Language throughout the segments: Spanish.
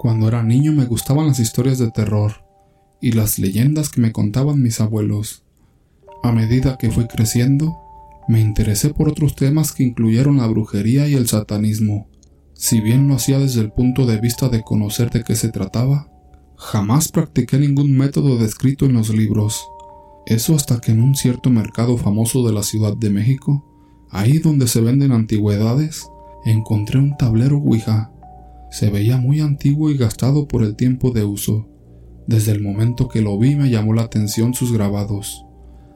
Cuando era niño me gustaban las historias de terror y las leyendas que me contaban mis abuelos. A medida que fui creciendo, me interesé por otros temas que incluyeron la brujería y el satanismo. Si bien lo hacía desde el punto de vista de conocer de qué se trataba, jamás practiqué ningún método descrito en los libros. Eso hasta que en un cierto mercado famoso de la Ciudad de México, ahí donde se venden antigüedades, encontré un tablero Ouija. Se veía muy antiguo y gastado por el tiempo de uso. Desde el momento que lo vi me llamó la atención sus grabados.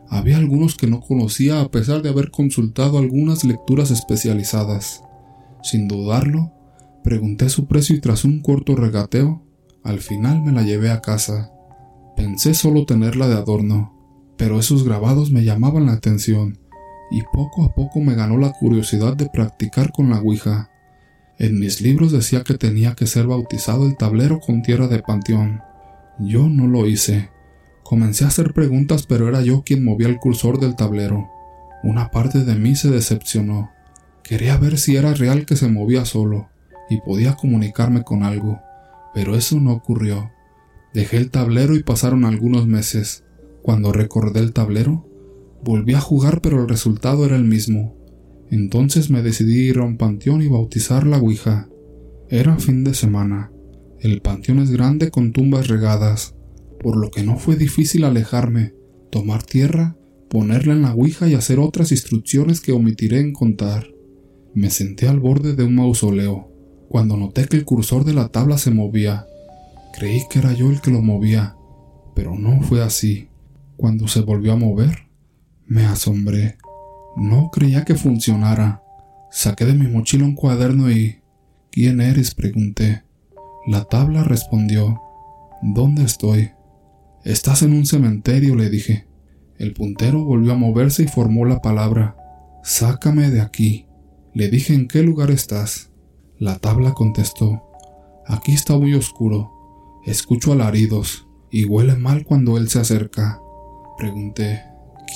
Había algunos que no conocía a pesar de haber consultado algunas lecturas especializadas. Sin dudarlo, pregunté su precio y tras un corto regateo, al final me la llevé a casa. Pensé solo tenerla de adorno, pero esos grabados me llamaban la atención y poco a poco me ganó la curiosidad de practicar con la Ouija. En mis libros decía que tenía que ser bautizado el tablero con tierra de panteón. Yo no lo hice. Comencé a hacer preguntas, pero era yo quien movía el cursor del tablero. Una parte de mí se decepcionó. Quería ver si era real que se movía solo y podía comunicarme con algo, pero eso no ocurrió. Dejé el tablero y pasaron algunos meses. Cuando recordé el tablero, Volví a jugar pero el resultado era el mismo. Entonces me decidí ir a un panteón y bautizar la Ouija. Era fin de semana. El panteón es grande con tumbas regadas, por lo que no fue difícil alejarme, tomar tierra, ponerla en la Ouija y hacer otras instrucciones que omitiré en contar. Me senté al borde de un mausoleo, cuando noté que el cursor de la tabla se movía. Creí que era yo el que lo movía, pero no fue así. Cuando se volvió a mover, me asombré. No creía que funcionara. Saqué de mi mochila un cuaderno y... ¿Quién eres? pregunté. La tabla respondió. ¿Dónde estoy? Estás en un cementerio, le dije. El puntero volvió a moverse y formó la palabra. Sácame de aquí. Le dije en qué lugar estás. La tabla contestó. Aquí está muy oscuro. Escucho alaridos y huele mal cuando él se acerca. Pregunté.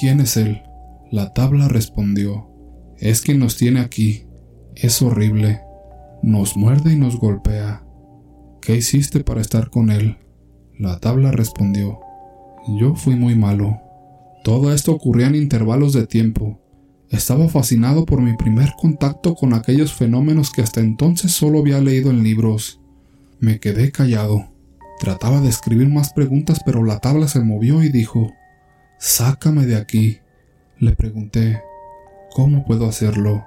¿Quién es él? La tabla respondió, es quien nos tiene aquí. Es horrible. Nos muerde y nos golpea. ¿Qué hiciste para estar con él? La tabla respondió, yo fui muy malo. Todo esto ocurría en intervalos de tiempo. Estaba fascinado por mi primer contacto con aquellos fenómenos que hasta entonces solo había leído en libros. Me quedé callado. Trataba de escribir más preguntas, pero la tabla se movió y dijo, Sácame de aquí. Le pregunté, ¿cómo puedo hacerlo?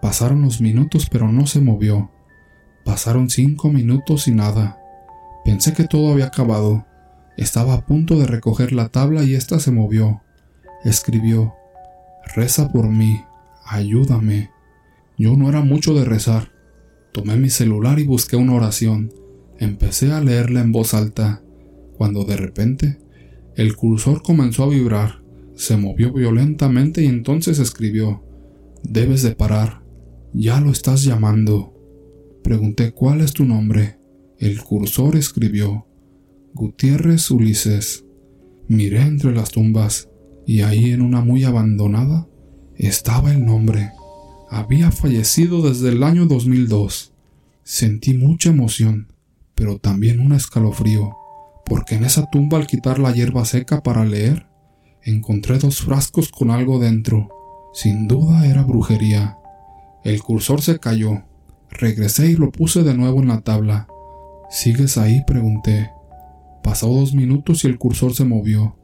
Pasaron los minutos pero no se movió. Pasaron cinco minutos y nada. Pensé que todo había acabado. Estaba a punto de recoger la tabla y ésta se movió. Escribió, Reza por mí, ayúdame. Yo no era mucho de rezar. Tomé mi celular y busqué una oración. Empecé a leerla en voz alta, cuando de repente el cursor comenzó a vibrar, se movió violentamente y entonces escribió, Debes de parar, ya lo estás llamando. Pregunté cuál es tu nombre. El cursor escribió, Gutiérrez Ulises. Miré entre las tumbas y ahí en una muy abandonada estaba el nombre. Había fallecido desde el año 2002. Sentí mucha emoción, pero también un escalofrío porque en esa tumba al quitar la hierba seca para leer, encontré dos frascos con algo dentro. Sin duda era brujería. El cursor se cayó. Regresé y lo puse de nuevo en la tabla. ¿Sigues ahí? pregunté. Pasó dos minutos y el cursor se movió.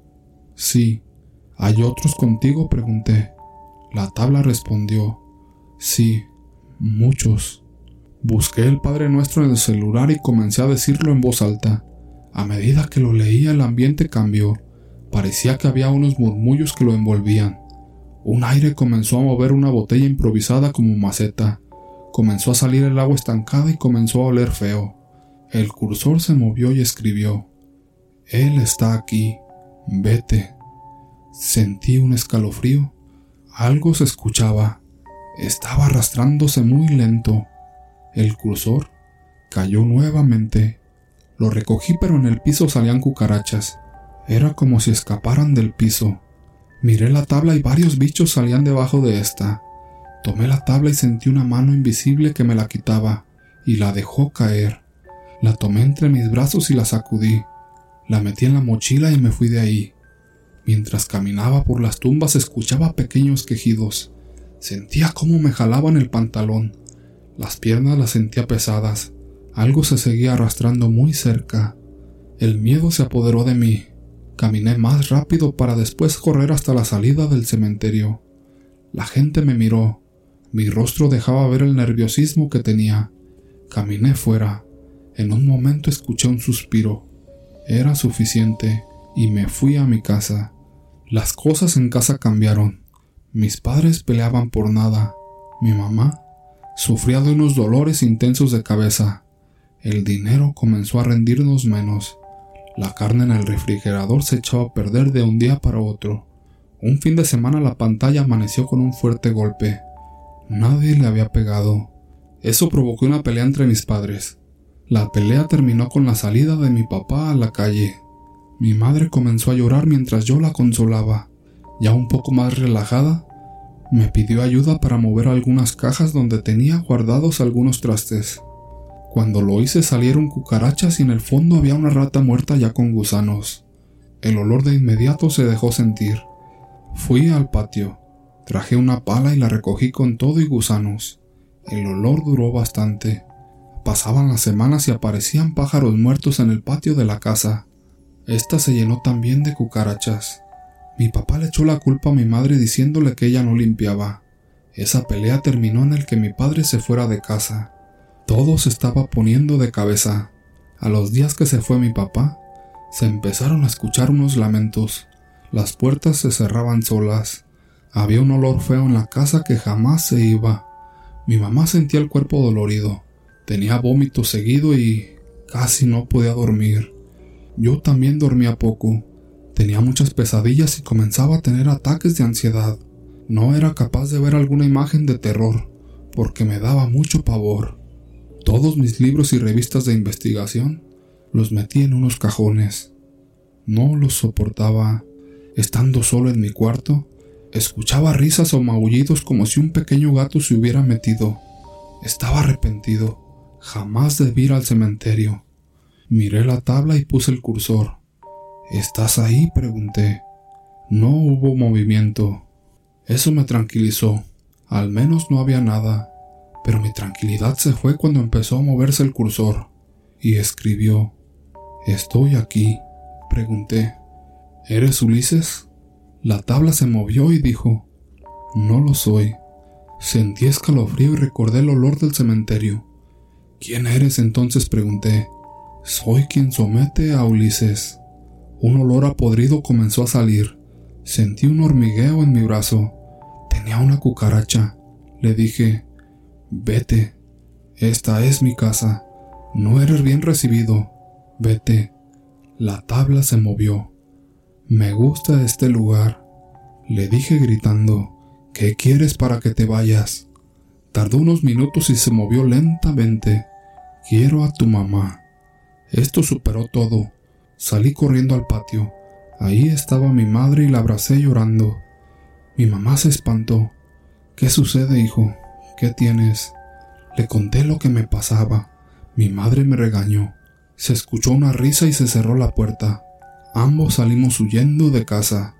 Sí. ¿Hay otros contigo? pregunté. La tabla respondió. Sí, muchos. Busqué el Padre Nuestro en el celular y comencé a decirlo en voz alta. A medida que lo leía el ambiente cambió. Parecía que había unos murmullos que lo envolvían. Un aire comenzó a mover una botella improvisada como maceta. Comenzó a salir el agua estancada y comenzó a oler feo. El cursor se movió y escribió. Él está aquí. Vete. Sentí un escalofrío. Algo se escuchaba. Estaba arrastrándose muy lento. El cursor cayó nuevamente lo recogí pero en el piso salían cucarachas. Era como si escaparan del piso. Miré la tabla y varios bichos salían debajo de esta. Tomé la tabla y sentí una mano invisible que me la quitaba y la dejó caer. La tomé entre mis brazos y la sacudí. La metí en la mochila y me fui de ahí. Mientras caminaba por las tumbas escuchaba pequeños quejidos. Sentía cómo me jalaban el pantalón. Las piernas las sentía pesadas. Algo se seguía arrastrando muy cerca. El miedo se apoderó de mí. Caminé más rápido para después correr hasta la salida del cementerio. La gente me miró. Mi rostro dejaba ver el nerviosismo que tenía. Caminé fuera. En un momento escuché un suspiro. Era suficiente y me fui a mi casa. Las cosas en casa cambiaron. Mis padres peleaban por nada. Mi mamá sufría de unos dolores intensos de cabeza. El dinero comenzó a rendirnos menos. La carne en el refrigerador se echaba a perder de un día para otro. Un fin de semana la pantalla amaneció con un fuerte golpe. Nadie le había pegado. Eso provocó una pelea entre mis padres. La pelea terminó con la salida de mi papá a la calle. Mi madre comenzó a llorar mientras yo la consolaba. Ya un poco más relajada, me pidió ayuda para mover algunas cajas donde tenía guardados algunos trastes. Cuando lo hice salieron cucarachas y en el fondo había una rata muerta ya con gusanos. El olor de inmediato se dejó sentir. Fui al patio, traje una pala y la recogí con todo y gusanos. El olor duró bastante. Pasaban las semanas y aparecían pájaros muertos en el patio de la casa. Esta se llenó también de cucarachas. Mi papá le echó la culpa a mi madre diciéndole que ella no limpiaba. Esa pelea terminó en el que mi padre se fuera de casa. Todo se estaba poniendo de cabeza. A los días que se fue mi papá, se empezaron a escuchar unos lamentos. Las puertas se cerraban solas. Había un olor feo en la casa que jamás se iba. Mi mamá sentía el cuerpo dolorido. Tenía vómito seguido y casi no podía dormir. Yo también dormía poco. Tenía muchas pesadillas y comenzaba a tener ataques de ansiedad. No era capaz de ver alguna imagen de terror, porque me daba mucho pavor. Todos mis libros y revistas de investigación los metí en unos cajones. No los soportaba. Estando solo en mi cuarto, escuchaba risas o maullidos como si un pequeño gato se hubiera metido. Estaba arrepentido. Jamás debí ir al cementerio. Miré la tabla y puse el cursor. ¿Estás ahí? pregunté. No hubo movimiento. Eso me tranquilizó. Al menos no había nada. Pero mi tranquilidad se fue cuando empezó a moverse el cursor. Y escribió. ¿Estoy aquí? Pregunté. ¿Eres Ulises? La tabla se movió y dijo. No lo soy. Sentí escalofrío y recordé el olor del cementerio. ¿Quién eres entonces? pregunté. Soy quien somete a Ulises. Un olor a podrido comenzó a salir. Sentí un hormigueo en mi brazo. Tenía una cucaracha. Le dije, vete. Esta es mi casa. No eres bien recibido. Vete. La tabla se movió. Me gusta este lugar. Le dije gritando, ¿qué quieres para que te vayas? Tardó unos minutos y se movió lentamente. Quiero a tu mamá. Esto superó todo. Salí corriendo al patio. Ahí estaba mi madre y la abracé llorando. Mi mamá se espantó. ¿Qué sucede, hijo? ¿Qué tienes? Le conté lo que me pasaba. Mi madre me regañó. Se escuchó una risa y se cerró la puerta. Ambos salimos huyendo de casa.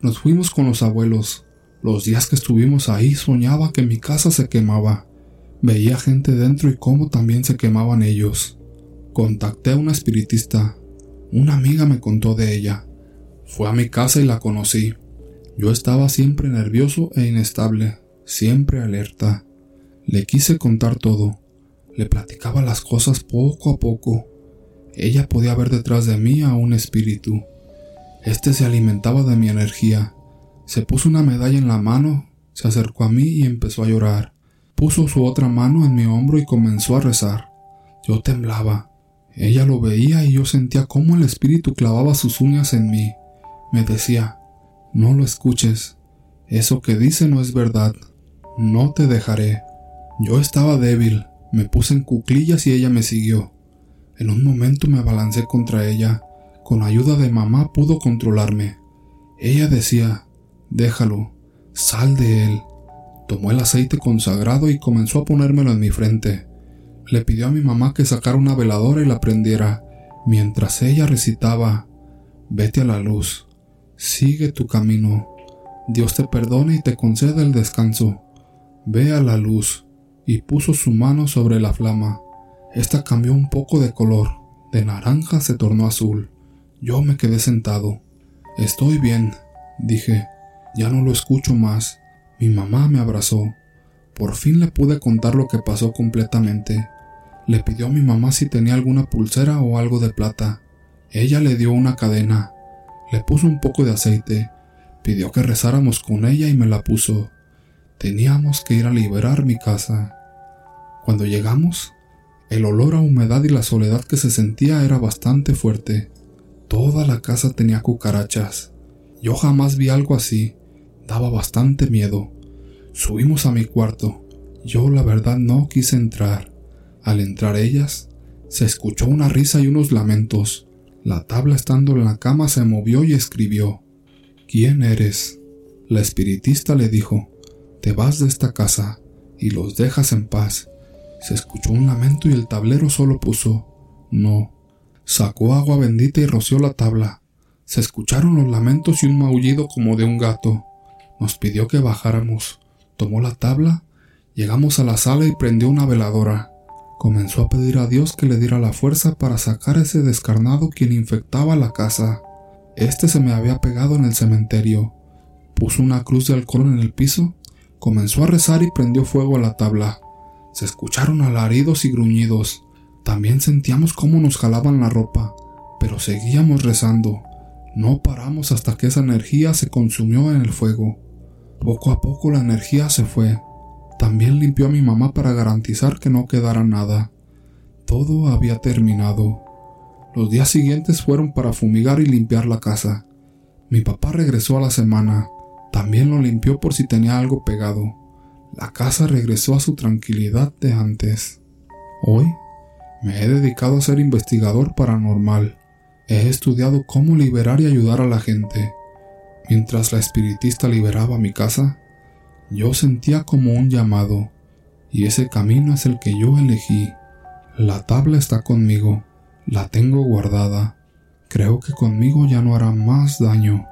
Nos fuimos con los abuelos. Los días que estuvimos ahí soñaba que mi casa se quemaba. Veía gente dentro y cómo también se quemaban ellos. Contacté a una espiritista. Una amiga me contó de ella. Fue a mi casa y la conocí. Yo estaba siempre nervioso e inestable, siempre alerta. Le quise contar todo. Le platicaba las cosas poco a poco. Ella podía ver detrás de mí a un espíritu. Este se alimentaba de mi energía. Se puso una medalla en la mano, se acercó a mí y empezó a llorar. Puso su otra mano en mi hombro y comenzó a rezar. Yo temblaba. Ella lo veía y yo sentía cómo el espíritu clavaba sus uñas en mí. Me decía, no lo escuches. Eso que dice no es verdad. No te dejaré. Yo estaba débil. Me puse en cuclillas y ella me siguió. En un momento me abalancé contra ella. Con ayuda de mamá pudo controlarme. Ella decía, déjalo, sal de él. Tomó el aceite consagrado y comenzó a ponérmelo en mi frente. Le pidió a mi mamá que sacara una veladora y la prendiera, mientras ella recitaba, Vete a la luz, sigue tu camino, Dios te perdone y te conceda el descanso, ve a la luz, y puso su mano sobre la flama. Esta cambió un poco de color, de naranja se tornó azul. Yo me quedé sentado. Estoy bien, dije. Ya no lo escucho más. Mi mamá me abrazó. Por fin le pude contar lo que pasó completamente. Le pidió a mi mamá si tenía alguna pulsera o algo de plata. Ella le dio una cadena. Le puso un poco de aceite. Pidió que rezáramos con ella y me la puso. Teníamos que ir a liberar mi casa. Cuando llegamos, el olor a humedad y la soledad que se sentía era bastante fuerte. Toda la casa tenía cucarachas. Yo jamás vi algo así. Daba bastante miedo. Subimos a mi cuarto. Yo la verdad no quise entrar. Al entrar ellas, se escuchó una risa y unos lamentos. La tabla estando en la cama se movió y escribió. ¿Quién eres? La espiritista le dijo, te vas de esta casa y los dejas en paz se escuchó un lamento y el tablero solo puso no. Sacó agua bendita y roció la tabla. Se escucharon los lamentos y un maullido como de un gato. Nos pidió que bajáramos. Tomó la tabla, llegamos a la sala y prendió una veladora. Comenzó a pedir a Dios que le diera la fuerza para sacar a ese descarnado quien infectaba la casa. Este se me había pegado en el cementerio. Puso una cruz de alcohol en el piso, comenzó a rezar y prendió fuego a la tabla. Se escucharon alaridos y gruñidos. También sentíamos cómo nos jalaban la ropa, pero seguíamos rezando. No paramos hasta que esa energía se consumió en el fuego. Poco a poco la energía se fue. También limpió a mi mamá para garantizar que no quedara nada. Todo había terminado. Los días siguientes fueron para fumigar y limpiar la casa. Mi papá regresó a la semana. También lo limpió por si tenía algo pegado la casa regresó a su tranquilidad de antes. Hoy me he dedicado a ser investigador paranormal. He estudiado cómo liberar y ayudar a la gente. Mientras la espiritista liberaba mi casa, yo sentía como un llamado, y ese camino es el que yo elegí. La tabla está conmigo, la tengo guardada. Creo que conmigo ya no hará más daño.